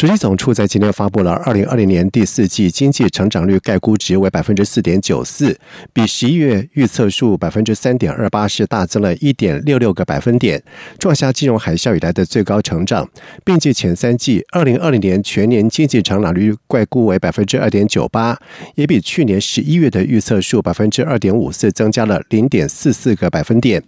主计总处在今天发布了二零二零年第四季经济成长率概估值为百分之四点九四，比十一月预测数百分之三点二八是大增了一点六六个百分点，创下金融海啸以来的最高成长，并继前三季二零二零年全年经济成长率概估为百分之二点九八，也比去年十一月的预测数百分之二点五四增加了零点四四个百分点。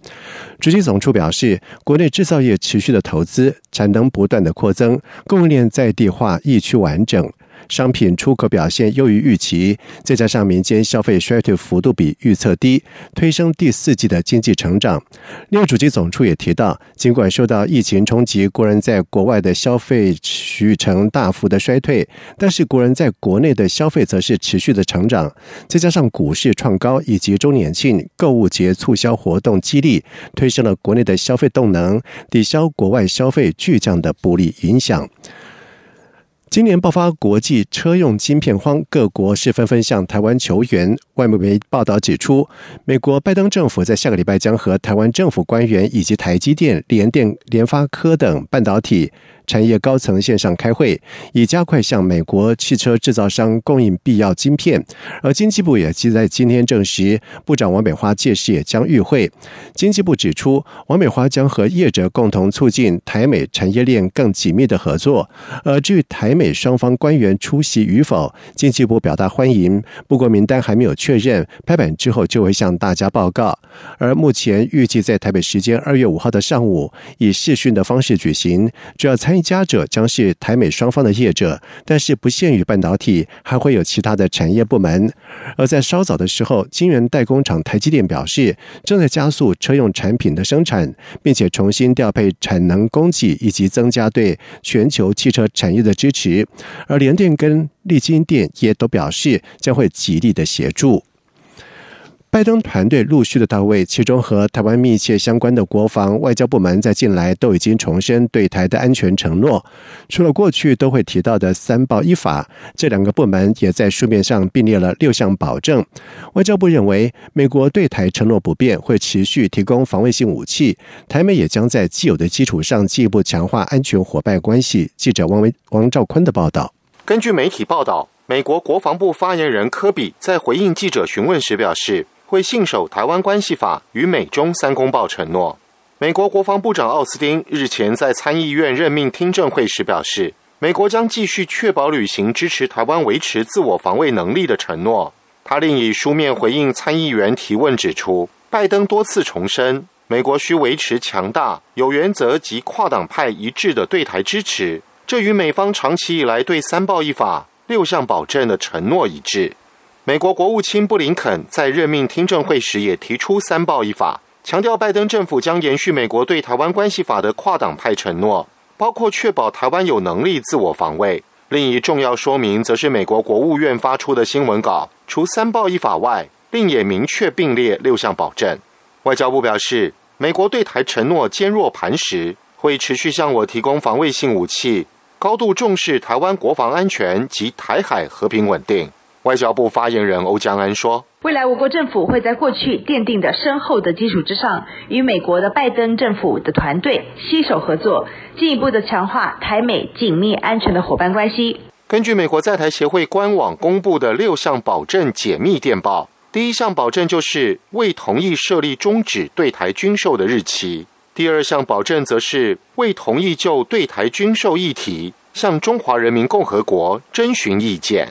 主计总处表示，国内制造业持续的投资，产能不断的扩增，供应链在化、疫区完整。商品出口表现优于预期，再加上民间消费衰退幅度比预测低，推升第四季的经济成长。另外，主机总处也提到，尽管受到疫情冲击，国人在国外的消费续成大幅的衰退，但是国人在国内的消费则是持续的成长。再加上股市创高以及周年庆、购物节促销活动激励，推升了国内的消费动能，抵消国外消费巨降的不利影响。今年爆发国际车用晶片荒，各国是纷纷向台湾求援。外媒报道指出，美国拜登政府在下个礼拜将和台湾政府官员以及台积电、联电、联发科等半导体。产业高层线上开会，以加快向美国汽车制造商供应必要晶片。而经济部也即在今天证实，部长王美花届时也将与会。经济部指出，王美花将和业者共同促进台美产业链更紧密的合作。而至于台美双方官员出席与否，经济部表达欢迎，不过名单还没有确认，拍板之后就会向大家报告。而目前预计在台北时间二月五号的上午，以视讯的方式举行，主要参。参加者将是台美双方的业者，但是不限于半导体，还会有其他的产业部门。而在稍早的时候，晶圆代工厂台积电表示，正在加速车用产品的生产，并且重新调配产能供给，以及增加对全球汽车产业的支持。而联电跟力晶电也都表示，将会极力的协助。拜登团队陆续的到位，其中和台湾密切相关的国防、外交部门在近来都已经重申对台的安全承诺。除了过去都会提到的“三报一法”，这两个部门也在书面上并列了六项保证。外交部认为，美国对台承诺不变，会持续提供防卫性武器，台美也将在既有的基础上进一步强化安全伙伴关系。记者王维王兆坤的报道。根据媒体报道，美国国防部发言人科比在回应记者询问时表示。会信守《台湾关系法》与美中三公报承诺。美国国防部长奥斯汀日前在参议院任命听证会时表示，美国将继续确保履行支持台湾维持自我防卫能力的承诺。他另以书面回应参议员提问，指出拜登多次重申，美国需维持强大、有原则及跨党派一致的对台支持，这与美方长期以来对三报一法六项保证的承诺一致。美国国务卿布林肯在任命听证会时也提出“三报一法”，强调拜登政府将延续美国对台湾关系法的跨党派承诺，包括确保台湾有能力自我防卫。另一重要说明，则是美国国务院发出的新闻稿，除“三报一法”外，另也明确并列六项保证。外交部表示，美国对台承诺坚若磐石，会持续向我提供防卫性武器，高度重视台湾国防安全及台海和平稳定。外交部发言人欧江安说：“未来我国政府会在过去奠定的深厚的基础之上，与美国的拜登政府的团队携手合作，进一步的强化台美紧密安全的伙伴关系。”根据美国在台协会官网公布的六项保证解密电报，第一项保证就是未同意设立终止对台军售的日期；第二项保证则是未同意就对台军售议题向中华人民共和国征询意见。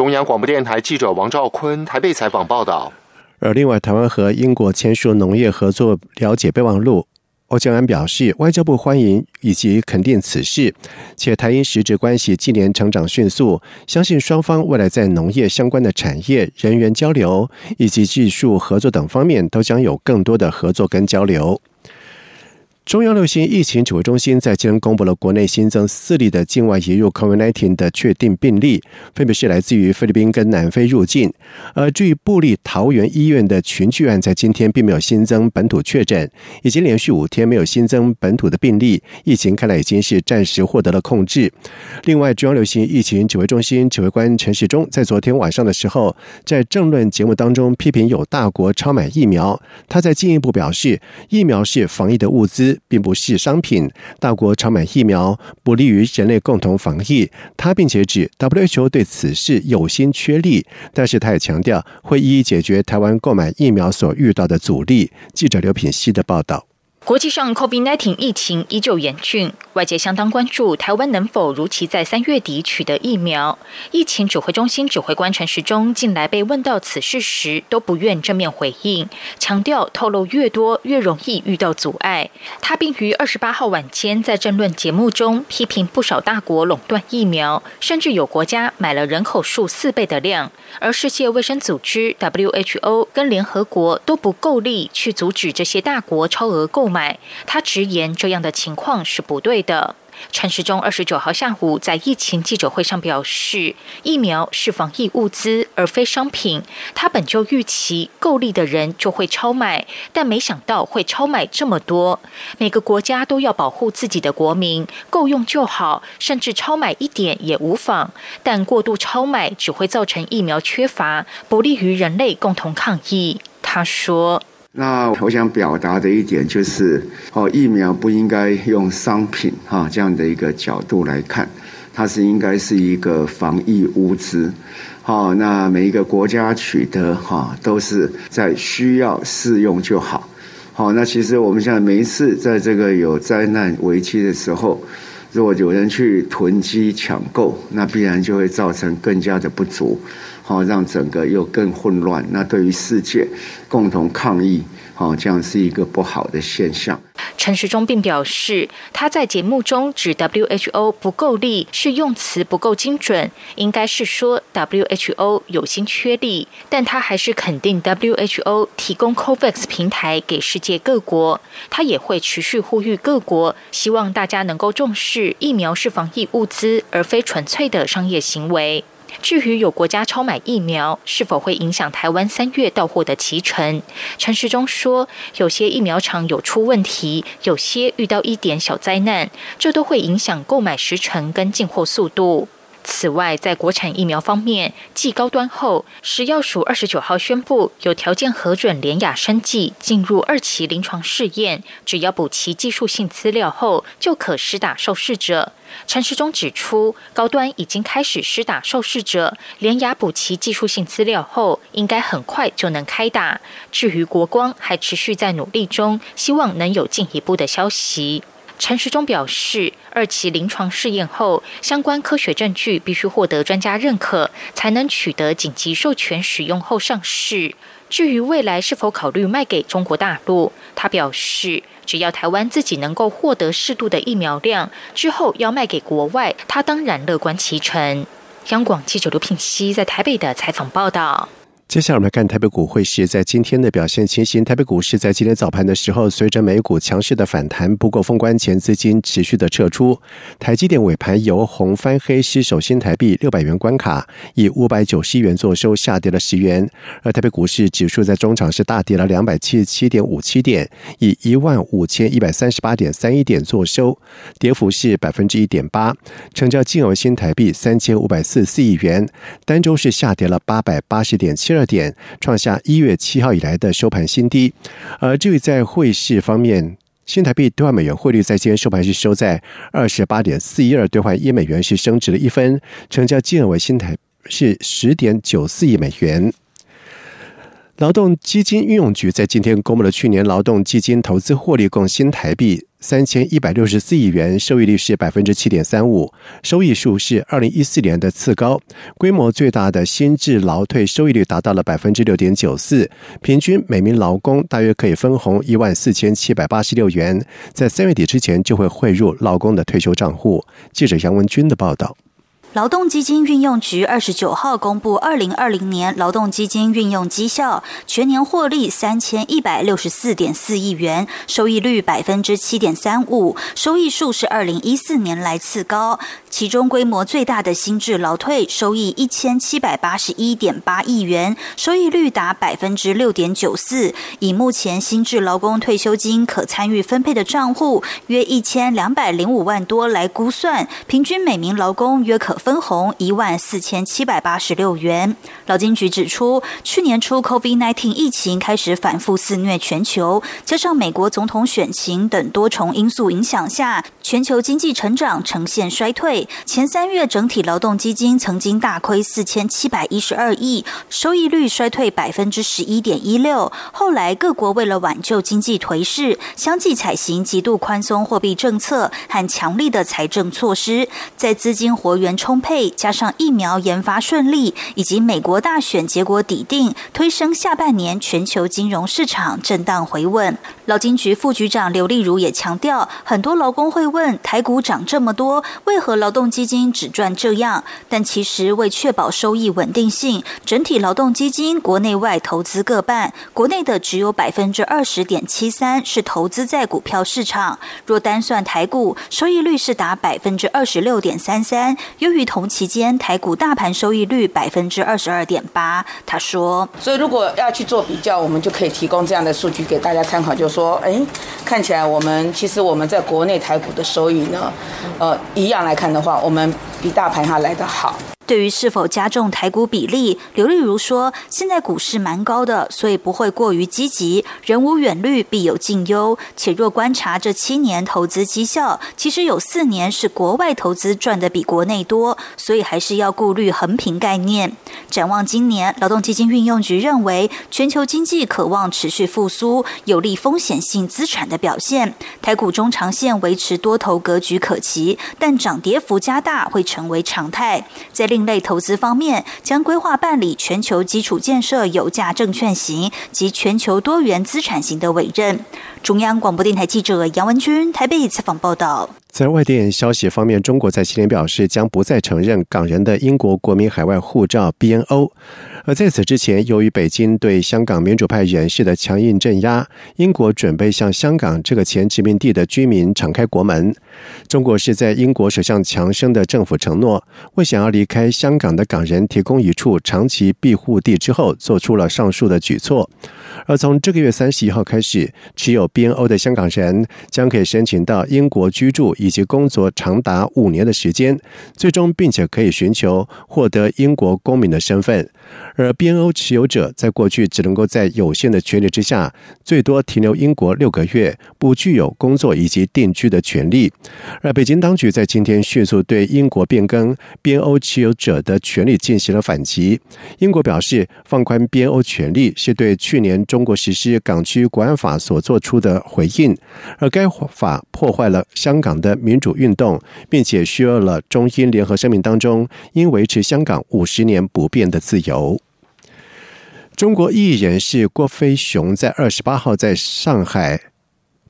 中央广播电台记者王兆坤台北采访报道。而另外，台湾和英国签署农业合作了解备忘录，欧江安表示，外交部欢迎以及肯定此事，且台英实质关系近年成长迅速，相信双方未来在农业相关的产业、人员交流以及技术合作等方面，都将有更多的合作跟交流。中央流行疫情指挥中心在今天公布了国内新增四例的境外移入 COVID-19 的确定病例，分别是来自于菲律宾跟南非入境。而至于布利桃园医院的群聚案，在今天并没有新增本土确诊，已经连续五天没有新增本土的病例，疫情看来已经是暂时获得了控制。另外，中央流行疫情指挥中心指挥官陈时中在昨天晚上的时候，在政论节目当中批评有大国超买疫苗，他在进一步表示，疫苗是防疫的物资。并不是商品，大国超买疫苗不利于人类共同防疫。他并且指 WHO 对此事有心缺力，但是他也强调会一一解决台湾购买疫苗所遇到的阻力。记者刘品希的报道。国际上，COVID-19 疫情依旧严峻，外界相当关注台湾能否如期在三月底取得疫苗。疫情指挥中心指挥官陈时中近来被问到此事时，都不愿正面回应，强调透露越多越容易遇到阻碍。他并于二十八号晚间在政论节目中批评不少大国垄断疫苗，甚至有国家买了人口数四倍的量，而世界卫生组织 WHO 跟联合国都不够力去阻止这些大国超额购。买，他直言这样的情况是不对的。陈时中二十九号下午在疫情记者会上表示，疫苗是防疫物资而非商品。他本就预期够力的人就会超买，但没想到会超买这么多。每个国家都要保护自己的国民，够用就好，甚至超买一点也无妨。但过度超买只会造成疫苗缺乏，不利于人类共同抗疫。他说。那我想表达的一点就是，哦，疫苗不应该用商品哈这样的一个角度来看，它是应该是一个防疫物资，好，那每一个国家取得哈都是在需要适用就好，好，那其实我们现在每一次在这个有灾难危机的时候，如果有人去囤积抢购，那必然就会造成更加的不足。好，让整个又更混乱。那对于世界共同抗疫，好，这样是一个不好的现象。陈时中并表示，他在节目中指 WHO 不够力，是用词不够精准，应该是说 WHO 有心缺力。但他还是肯定 WHO 提供 COVAX 平台给世界各国。他也会持续呼吁各国，希望大家能够重视疫苗是防疫物资，而非纯粹的商业行为。至于有国家超买疫苗是否会影响台湾三月到货的期程，陈时中说，有些疫苗厂有出问题，有些遇到一点小灾难，这都会影响购买时程跟进货速度。此外，在国产疫苗方面，继高端后，食药署二十九号宣布有条件核准联雅生技进入二期临床试验，只要补齐技术性资料后，就可施打受试者。陈时中指出，高端已经开始施打受试者，联雅补齐技术性资料后，应该很快就能开打。至于国光，还持续在努力中，希望能有进一步的消息。陈时中表示，二期临床试验后，相关科学证据必须获得专家认可，才能取得紧急授权使用后上市。至于未来是否考虑卖给中国大陆，他表示，只要台湾自己能够获得适度的疫苗量，之后要卖给国外，他当然乐观其成。央广记者刘品熙在台北的采访报道。接下来我们来看台北股汇市在今天的表现情形。台北股市在今天早盘的时候，随着美股强势的反弹，不过封关前资金持续的撤出。台积电尾盘由红翻黑，失守新台币六百元关卡，以五百九十一元作收，下跌了十元。而台北股市指数在中场是大跌了两百七十七点五七点，以一万五千一百三十八点三一点作收，跌幅是百分之一点八，成交金额新台币三千五百四十四亿元，单周是下跌了八百八十点七二。二点创下一月七号以来的收盘新低，而至于在汇市方面，新台币兑换美元汇率在今天收盘是收在二十八点四一二兑换一美元，是升值了一分，成交金额为新台是十点九四亿美元。劳动基金运用局在今天公布了去年劳动基金投资获利共新台币。三千一百六十四亿元，收益率是百分之七点三五，收益数是二零一四年的次高，规模最大的新制劳退收益率达到了百分之六点九四，平均每名劳工大约可以分红一万四千七百八十六元，在三月底之前就会汇入劳工的退休账户。记者杨文军的报道。劳动基金运用局二十九号公布二零二零年劳动基金运用绩效，全年获利三千一百六十四点四亿元，收益率百分之七点三五，收益数是二零一四年来次高。其中规模最大的新制劳退收益一千七百八十一点八亿元，收益率达百分之六点九四。以目前新制劳工退休金可参与分配的账户约一千两百零五万多来估算，平均每名劳工约可。分红一万四千七百八十六元。劳金局指出，去年初 COVID-19 疫情开始反复肆虐全球，加上美国总统选情等多重因素影响下，全球经济成长呈现衰退。前三月整体劳动基金曾经大亏四千七百一十二亿，收益率衰退百分之十一点一六。后来各国为了挽救经济颓势，相继采行极度宽松货币政策和强力的财政措施，在资金活源充沛，加上疫苗研发顺利，以及美国大选结果底定，推升下半年全球金融市场震荡回稳。劳金局副局长刘丽如也强调，很多劳工会问，台股涨这么多，为何劳劳动基金只赚这样？但其实为确保收益稳定性，整体劳动基金国内外投资各半，国内的只有百分之二十点七三是投资在股票市场。若单算台股，收益率是达百分之二十六点三三。由于同期间台股大盘收益率百分之二十二点八，他说：“所以如果要去做比较，我们就可以提供这样的数据给大家参考，就说，哎，看起来我们其实我们在国内台股的收益呢，呃，一样来看的话，我们比大盘还来得好。”对于是否加重台股比例，刘丽如说：“现在股市蛮高的，所以不会过于积极。人无远虑，必有近忧。且若观察这七年投资绩效，其实有四年是国外投资赚的比国内多，所以还是要顾虑横平概念。展望今年，劳动基金运用局认为，全球经济渴望持续复苏，有利风险性资产的表现。台股中长线维持多头格局可期，但涨跌幅加大会成为常态。在另类投资方面，将规划办理全球基础建设有价证券型及全球多元资产型的委任。中央广播电台记者杨文军台北采访报道。在外电消息方面，中国在今天表示将不再承认港人的英国国民海外护照 BNO。而在此之前，由于北京对香港民主派人士的强硬镇压，英国准备向香港这个前殖民地的居民敞开国门。中国是在英国首相强生的政府承诺为想要离开香港的港人提供一处长期庇护地之后，做出了上述的举措。而从这个月三十一号开始，持有 BNO 的香港人将可以申请到英国居住以及工作长达五年的时间，最终并且可以寻求获得英国公民的身份。而 BNO 持有者在过去只能够在有限的权利之下，最多停留英国六个月，不具有工作以及定居的权利。而北京当局在今天迅速对英国变更 BNO 持有者的权利进行了反击。英国表示，放宽 BNO 权利是对去年中国实施港区国安法所做出的回应，而该法破坏了香港的民主运动，并且削弱了中英联合声明当中应维持香港五十年不变的自由。中国艺人士郭飞雄在二十八号在上海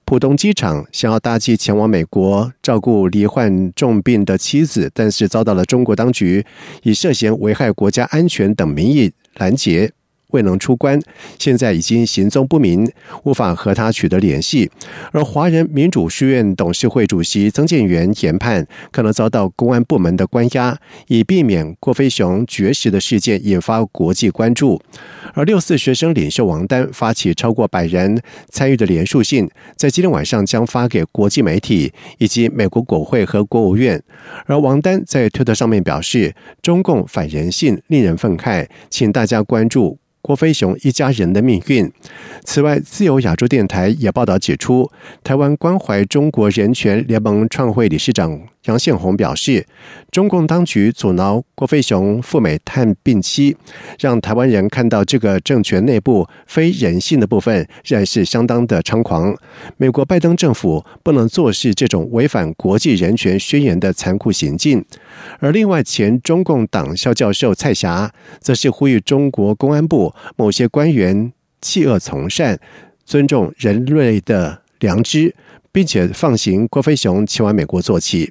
浦东机场想要搭机前往美国照顾罹患重病的妻子，但是遭到了中国当局以涉嫌危害国家安全等名义拦截。未能出关，现在已经行踪不明，无法和他取得联系。而华人民主书院董事会主席曾建元研判，可能遭到公安部门的关押，以避免郭飞雄绝食的事件引发国际关注。而六四学生领袖王丹发起超过百人参与的连署信，在今天晚上将发给国际媒体以及美国国会和国务院。而王丹在推特上面表示：“中共反人性，令人愤慨，请大家关注。”郭飞雄一家人的命运。此外，自由亚洲电台也报道指出，台湾关怀中国人权联盟创会理事长。杨宪宏表示，中共当局阻挠郭飞雄赴美探病期，让台湾人看到这个政权内部非人性的部分，仍然是相当的猖狂。美国拜登政府不能坐视这种违反国际人权宣言的残酷行径。而另外，前中共党校教授蔡霞，则是呼吁中国公安部某些官员弃恶从善，尊重人类的良知，并且放行郭飞雄前往美国做起。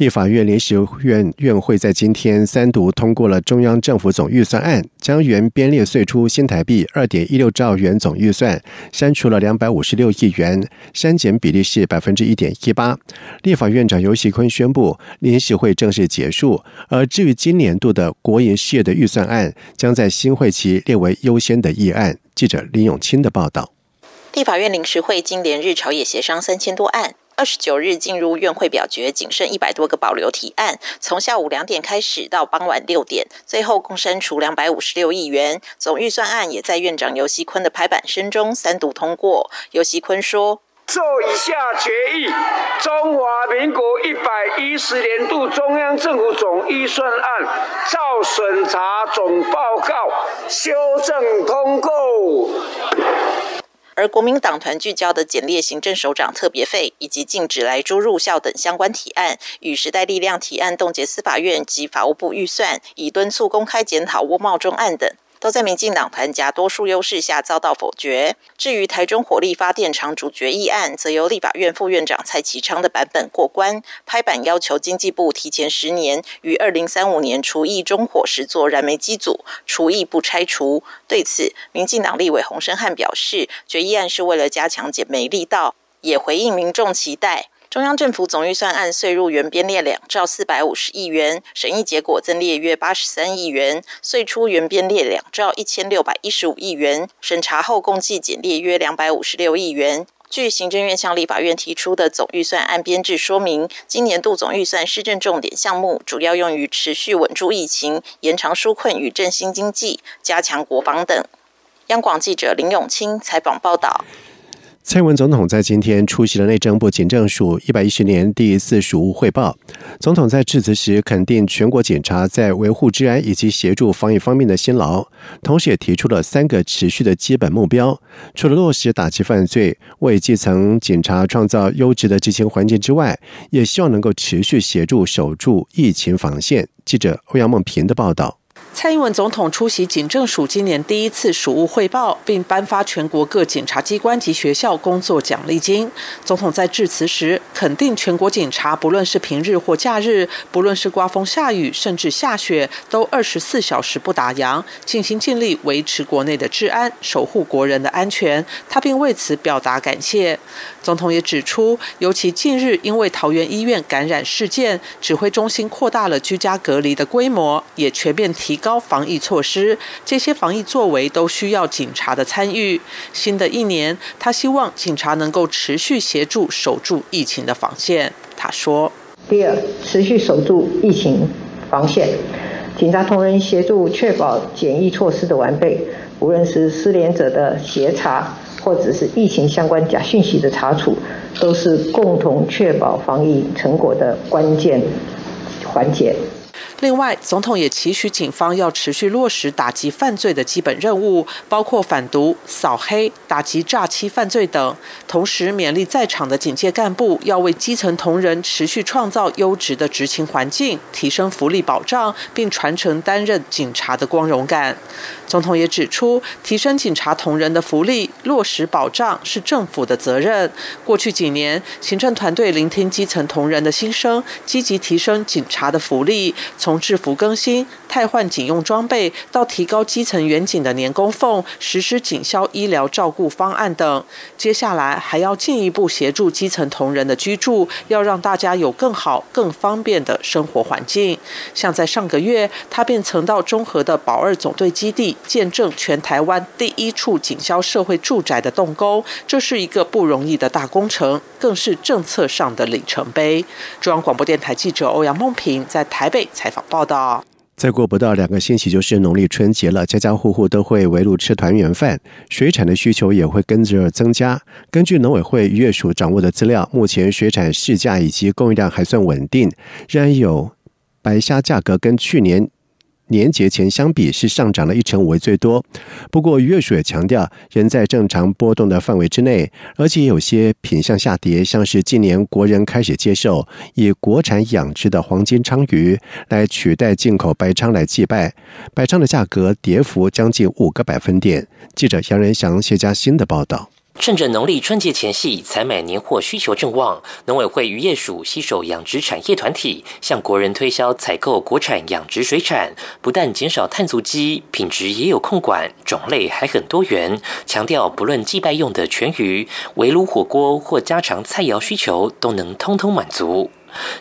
立法院临时院院会在今天三读通过了中央政府总预算案，将原编列税出新台币二点一六兆元总预算删除了两百五十六亿元，删减比例是百分之一点一八。立法院长尤喜坤宣布，临时会正式结束。而至于今年度的国营事业的预算案，将在新会期列为优先的议案。记者林永清的报道。立法院临时会经连日朝野协商三千多案。二十九日进入院会表决，仅剩一百多个保留提案。从下午两点开始到傍晚六点，最后共删除两百五十六亿元。总预算案也在院长尤锡坤的拍板声中三读通过。尤锡坤说：“做以下决议：中华民国一百一十年度中央政府总预算案照审查总报告修正通过。”而国民党团聚焦的简列行政首长特别费以及禁止来猪入校等相关提案，与时代力量提案冻结司法院及法务部预算，以敦促公开检讨窝茂中案等。都在民进党团夹多数优势下遭到否决。至于台中火力发电厂主决议案，则由立法院副院长蔡其昌的版本过关，拍板要求经济部提前十年于二零三五年除役中火时做燃煤机组，除役不拆除。对此，民进党立委洪生汉表示，决议案是为了加强减煤力道，也回应民众期待。中央政府总预算案税入原编列两兆四百五十亿元，审议结果增列约八十三亿元；税出原编列两兆一千六百一十五亿元，审查后共计减列约两百五十六亿元。据行政院向立法院提出的总预算案编制说明，今年度总预算施政重点项目主要用于持续稳住疫情、延长纾困与振兴经济、加强国防等。央广记者林永清采访报道。蔡英文总统在今天出席了内政部警政署一百一十年第一次署务汇报。总统在致辞时肯定全国警察在维护治安以及协助防疫方面的辛劳，同时也提出了三个持续的基本目标。除了落实打击犯罪、为基层警察创造优质的执行环境之外，也希望能够持续协助守住疫情防线。记者欧阳梦平的报道。蔡英文总统出席警政署今年第一次署务汇报，并颁发全国各警察机关及学校工作奖励金。总统在致辞时肯定全国警察，不论是平日或假日，不论是刮风下雨，甚至下雪，都二十四小时不打烊，尽心尽力维持国内的治安，守护国人的安全。他并为此表达感谢。总统也指出，尤其近日因为桃园医院感染事件，指挥中心扩大了居家隔离的规模，也全面提高防疫措施。这些防疫作为都需要警察的参与。新的一年，他希望警察能够持续协助守住疫情的防线。他说：“第二，持续守住疫情防线，警察同仁协助确保检疫措施的完备，无论是失联者的协查。”或者是疫情相关假讯息的查处，都是共同确保防疫成果的关键环节。另外，总统也期许警方要持续落实打击犯罪的基本任务，包括反毒、扫黑、打击诈欺犯罪等。同时，勉励在场的警界干部要为基层同仁持续创造优质的执勤环境，提升福利保障，并传承担任警察的光荣感。总统也指出，提升警察同仁的福利、落实保障是政府的责任。过去几年，行政团队聆听基层同仁的心声，积极提升警察的福利。从从制服更新、汰换警用装备，到提高基层员警的年工俸、实施警消医疗照顾方案等。接下来还要进一步协助基层同仁的居住，要让大家有更好、更方便的生活环境。像在上个月，他便曾到中和的保二总队基地，见证全台湾第一处警消社会住宅的动工，这是一个不容易的大工程，更是政策上的里程碑。中央广播电台记者欧阳梦平在台北采访报道。再过不到两个星期就是农历春节了，家家户户都会围炉吃团圆饭，水产的需求也会跟着增加。根据农委会渔业署掌握的资料，目前水产市价以及供应量还算稳定，仍然有白虾价格跟去年。年节前相比是上涨了一成五为最多，不过渔业署也强调仍在正常波动的范围之内，而且有些品相下跌，像是近年国人开始接受以国产养殖的黄金鲳鱼来取代进口白鲳来祭拜，白鲳的价格跌幅将近五个百分点。记者杨仁祥、谢佳欣的报道。趁着农历春节前夕，采买年货需求正旺，农委会渔业署携手养殖产业团体，向国人推销采购国产养殖水产，不但减少碳足迹，品质也有控管，种类还很多元。强调不论祭拜用的全鱼、围炉火锅或家常菜肴需求，都能通通满足。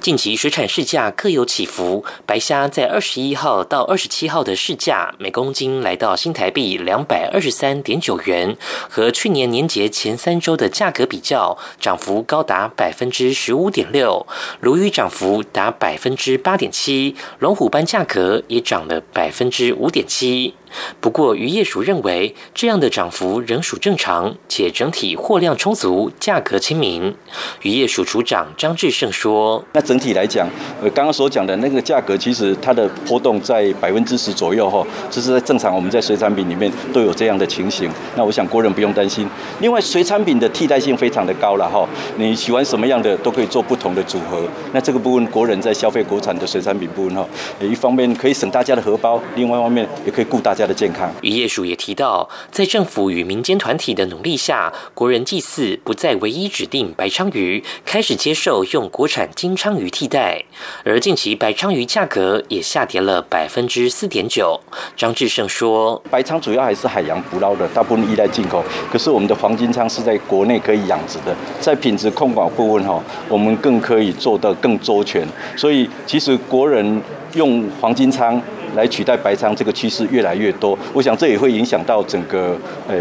近期水产市价各有起伏，白虾在二十一号到二十七号的市价每公斤来到新台币两百二十三点九元，和去年年节前三周的价格比较，涨幅高达百分之十五点六，鲈鱼涨幅达百分之八点七，龙虎斑价格也涨了百分之五点七。不过，渔业署认为这样的涨幅仍属正常，且整体货量充足，价格亲民。渔业署署长张志胜说：“那整体来讲，呃，刚刚所讲的那个价格，其实它的波动在百分之十左右哈，这是在正常我们在水产品里面都有这样的情形。那我想国人不用担心。另外，水产品的替代性非常的高了哈，你喜欢什么样的都可以做不同的组合。那这个部分国人在消费国产的水产品部分哈，一方面可以省大家的荷包，另外一方面也可以顾大。”家的健康。渔业署也提到，在政府与民间团体的努力下，国人祭祀不再唯一指定白鲳鱼，开始接受用国产金鲳鱼替代。而近期白鲳鱼价格也下跌了百分之四点九。张志胜说：“白鲳主要还是海洋捕捞的，大部分依赖进口。可是我们的黄金鲳是在国内可以养殖的，在品质控管部分哈，我们更可以做得更周全。所以其实国人用黄金鲳。”来取代白鲳这个趋势越来越多，我想这也会影响到整个呃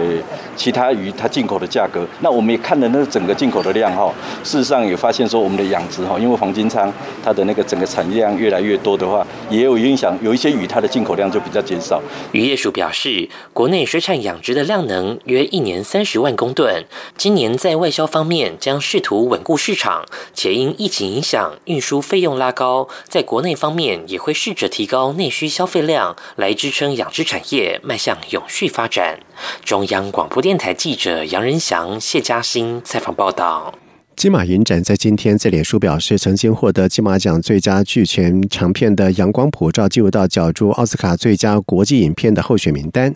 其他鱼它进口的价格。那我们也看了那整个进口的量哈，事实上也发现说我们的养殖哈，因为黄金鲳它的那个整个产量越来越多的话，也有影响，有一些鱼它的进口量就比较减少。渔业署表示，国内水产养殖的量能约一年三十万公吨，今年在外销方面将试图稳固市场，且因疫情影响运输费用拉高，在国内方面也会试着提高内需。消费量来支撑养殖产业迈向永续发展。中央广播电台记者杨仁祥、谢嘉欣采访报道。金马影展在今天在脸书表示，曾经获得金马奖最佳剧前长片的《阳光普照》进入到角逐奥斯卡最佳国际影片的候选名单，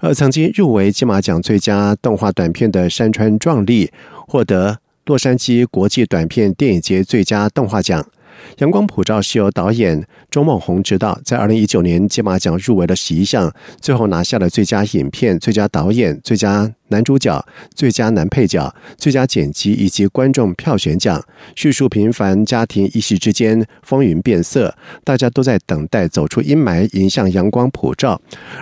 而曾经入围金马奖最佳动画短片的《山川壮丽》获得洛杉矶国际短片电影节最佳动画奖。《阳光普照》是由导演周梦红执导，在二零一九年金马奖入围了十一项，最后拿下了最佳影片、最佳导演、最佳。男主角、最佳男配角、最佳剪辑以及观众票选奖，叙述平凡家庭一时之间风云变色，大家都在等待走出阴霾，迎向阳光普照。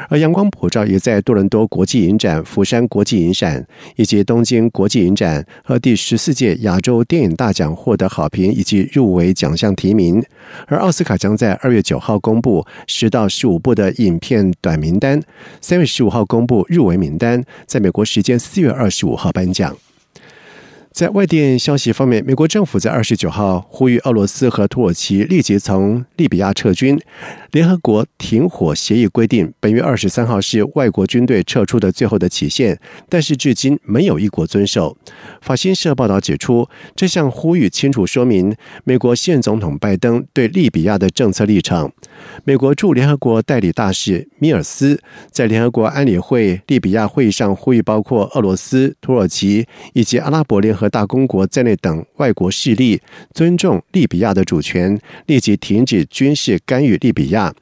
而阳光普照也在多伦多国际影展、釜山国际影展以及东京国际影展和第十四届亚洲电影大奖获得好评以及入围奖项提名。而奥斯卡将在二月九号公布十到十五部的影片短名单，三月十五号公布入围名单，在美国时。时间四月二十五号颁奖。在外电消息方面，美国政府在二十九号呼吁俄罗斯和土耳其立即从利比亚撤军。联合国停火协议规定，本月二十三号是外国军队撤出的最后的期限，但是至今没有一国遵守。法新社报道指出，这项呼吁清楚说明美国现总统拜登对利比亚的政策立场。美国驻联合国代理大使米尔斯在联合国安理会利比亚会议上呼吁，包括俄罗斯、土耳其以及阿拉伯联合。合大公国在内等外国势力尊重利比亚的主权，立即停止军事干预利比亚。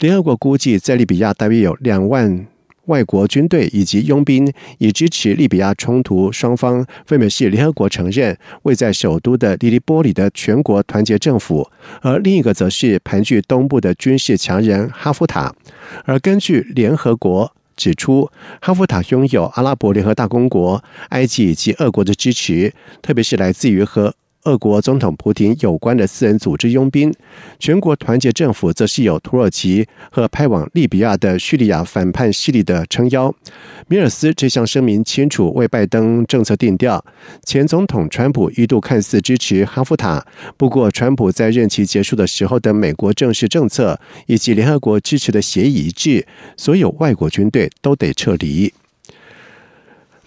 联合国估计，在利比亚大约有两万。外国军队以及佣兵以支持利比亚冲突双方，分别是联合国承认位在首都的利利波里的全国团结政府，而另一个则是盘踞东部的军事强人哈夫塔。而根据联合国指出，哈夫塔拥有阿拉伯联合大公国、埃及以及俄国的支持，特别是来自于和。俄国总统普京有关的私人组织佣兵，全国团结政府则是有土耳其和派往利比亚的叙利亚反叛势力的撑腰。米尔斯这项声明清楚为拜登政策定调。前总统川普一度看似支持哈夫塔，不过川普在任期结束的时候的美国正式政策以及联合国支持的协议一致，所有外国军队都得撤离。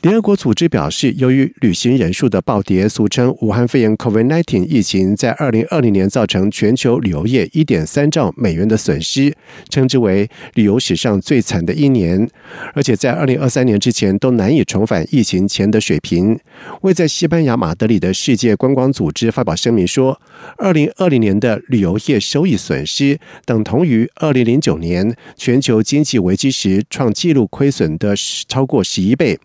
联合国组织表示，由于旅行人数的暴跌，俗称武汉肺炎 （COVID-19） 疫情，在二零二零年造成全球旅游业一点三兆美元的损失，称之为旅游史上最惨的一年。而且在二零二三年之前都难以重返疫情前的水平。为在西班牙马德里的世界观光组织发表声明说，二零二零年的旅游业收益损失等同于二零零九年全球经济危机时创纪录亏损的超过十一倍。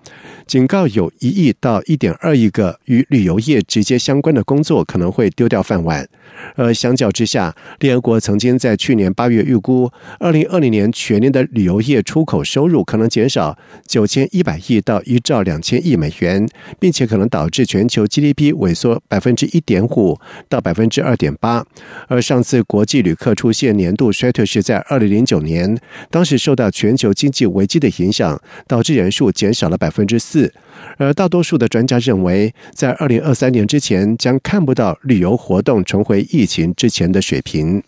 警告有一亿到一点二亿个与旅游业直接相关的工作可能会丢掉饭碗。而相较之下，联合国曾经在去年八月预估，二零二零年全年的旅游业出口收入可能减少九千一百亿到一兆两千亿美元，并且可能导致全球 GDP 萎缩百分之一点五到百分之二点八。而上次国际旅客出现年度衰退是在二零零九年，当时受到全球经济危机的影响，导致人数减少了百分之四。而大多数的专家认为，在二零二三年之前将看不到旅游活动重回为疫情之前的水平。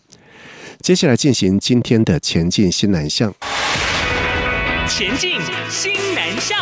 接下来进行今天的前进新南向。前进新南向。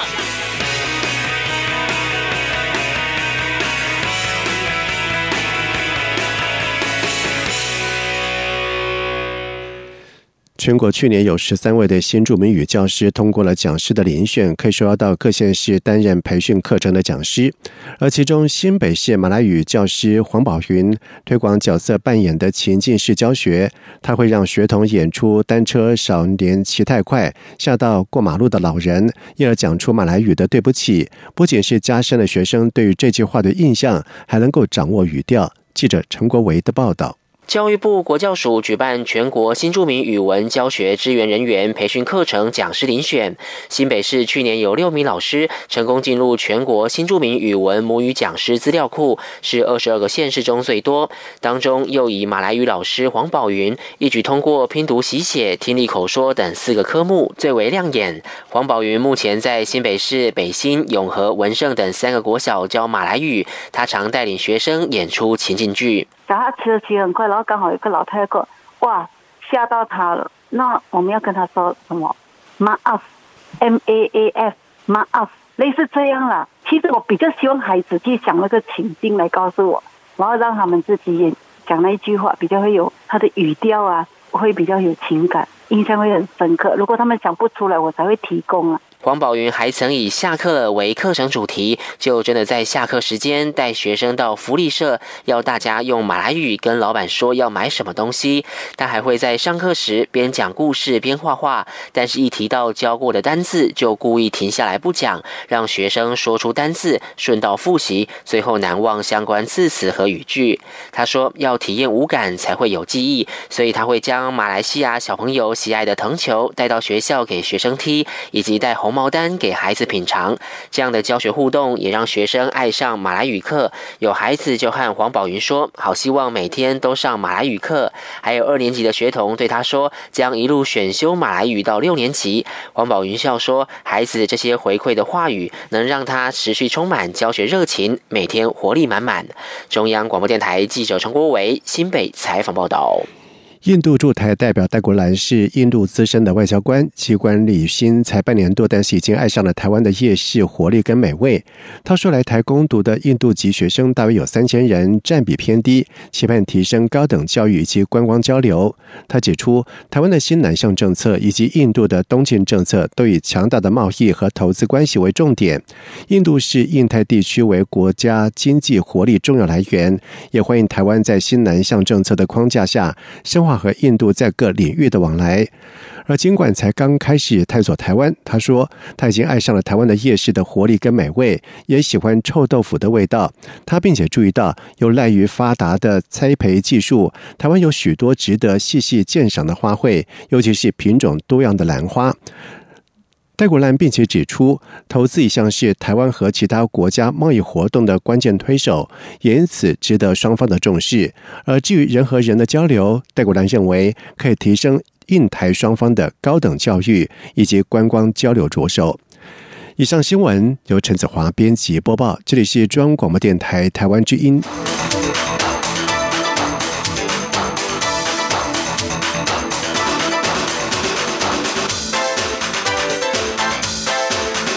全国去年有十三位的新著名语教师通过了讲师的遴选，可以说到各县市担任培训课程的讲师。而其中新北市马来语教师黄宝云推广角色扮演的情境式教学，他会让学童演出单车少年骑太快吓到过马路的老人，因而讲出马来语的对不起。不仅是加深了学生对于这句话的印象，还能够掌握语调。记者陈国维的报道。教育部国教署举办全国新著名语文教学支援人员培训课程讲师遴选。新北市去年有六名老师成功进入全国新著名语文母语讲师资料库，是二十二个县市中最多。当中又以马来语老师黄宝云一举通过拼读、习写、听力、口说等四个科目最为亮眼。黄宝云目前在新北市北新、永和、文盛等三个国小教马来语，他常带领学生演出情景剧。小孩骑的骑很快，然后刚好有个老太太，哇，吓到他了。那我们要跟他说什么？Maaf，M A A F，Maaf，类似这样啦。其实我比较希望孩子去想那个情境来告诉我，然后让他们自己也讲那一句话，比较会有他的语调啊，会比较有情感，印象会很深刻。如果他们想不出来，我才会提供啊。黄宝云还曾以下课了为课程主题，就真的在下课时间带学生到福利社，要大家用马来语跟老板说要买什么东西。他还会在上课时边讲故事边画画，但是一提到教过的单字，就故意停下来不讲，让学生说出单字，顺道复习，最后难忘相关字词和语句。他说要体验五感才会有记忆，所以他会将马来西亚小朋友喜爱的藤球带到学校给学生踢，以及带红。毛丹给孩子品尝，这样的教学互动也让学生爱上马来语课。有孩子就和黄宝云说：“好希望每天都上马来语课。”还有二年级的学童对他说：“将一路选修马来语到六年级。”黄宝云笑说：“孩子这些回馈的话语，能让他持续充满教学热情，每天活力满满。”中央广播电台记者陈国伟新北采访报道。印度驻台代表戴国兰是印度资深的外交官，机关履新才半年多，但是已经爱上了台湾的夜市活力跟美味。他说，来台攻读的印度籍学生大约有三千人，占比偏低，期盼提升高等教育以及观光交流。他指出，台湾的新南向政策以及印度的东进政策都以强大的贸易和投资关系为重点。印度是印太地区为国家经济活力重要来源，也欢迎台湾在新南向政策的框架下深化和印度在各领域的往来，而尽管才刚开始探索台湾，他说他已经爱上了台湾的夜市的活力跟美味，也喜欢臭豆腐的味道。他并且注意到，有赖于发达的栽培技术，台湾有许多值得细细鉴赏的花卉，尤其是品种多样的兰花。戴国兰并且指出，投资一向是台湾和其他国家贸易活动的关键推手，也因此值得双方的重视。而至于人和人的交流，戴国兰认为可以提升印台双方的高等教育以及观光交流着手。以上新闻由陈子华编辑播报，这里是中央广播电台台湾之音。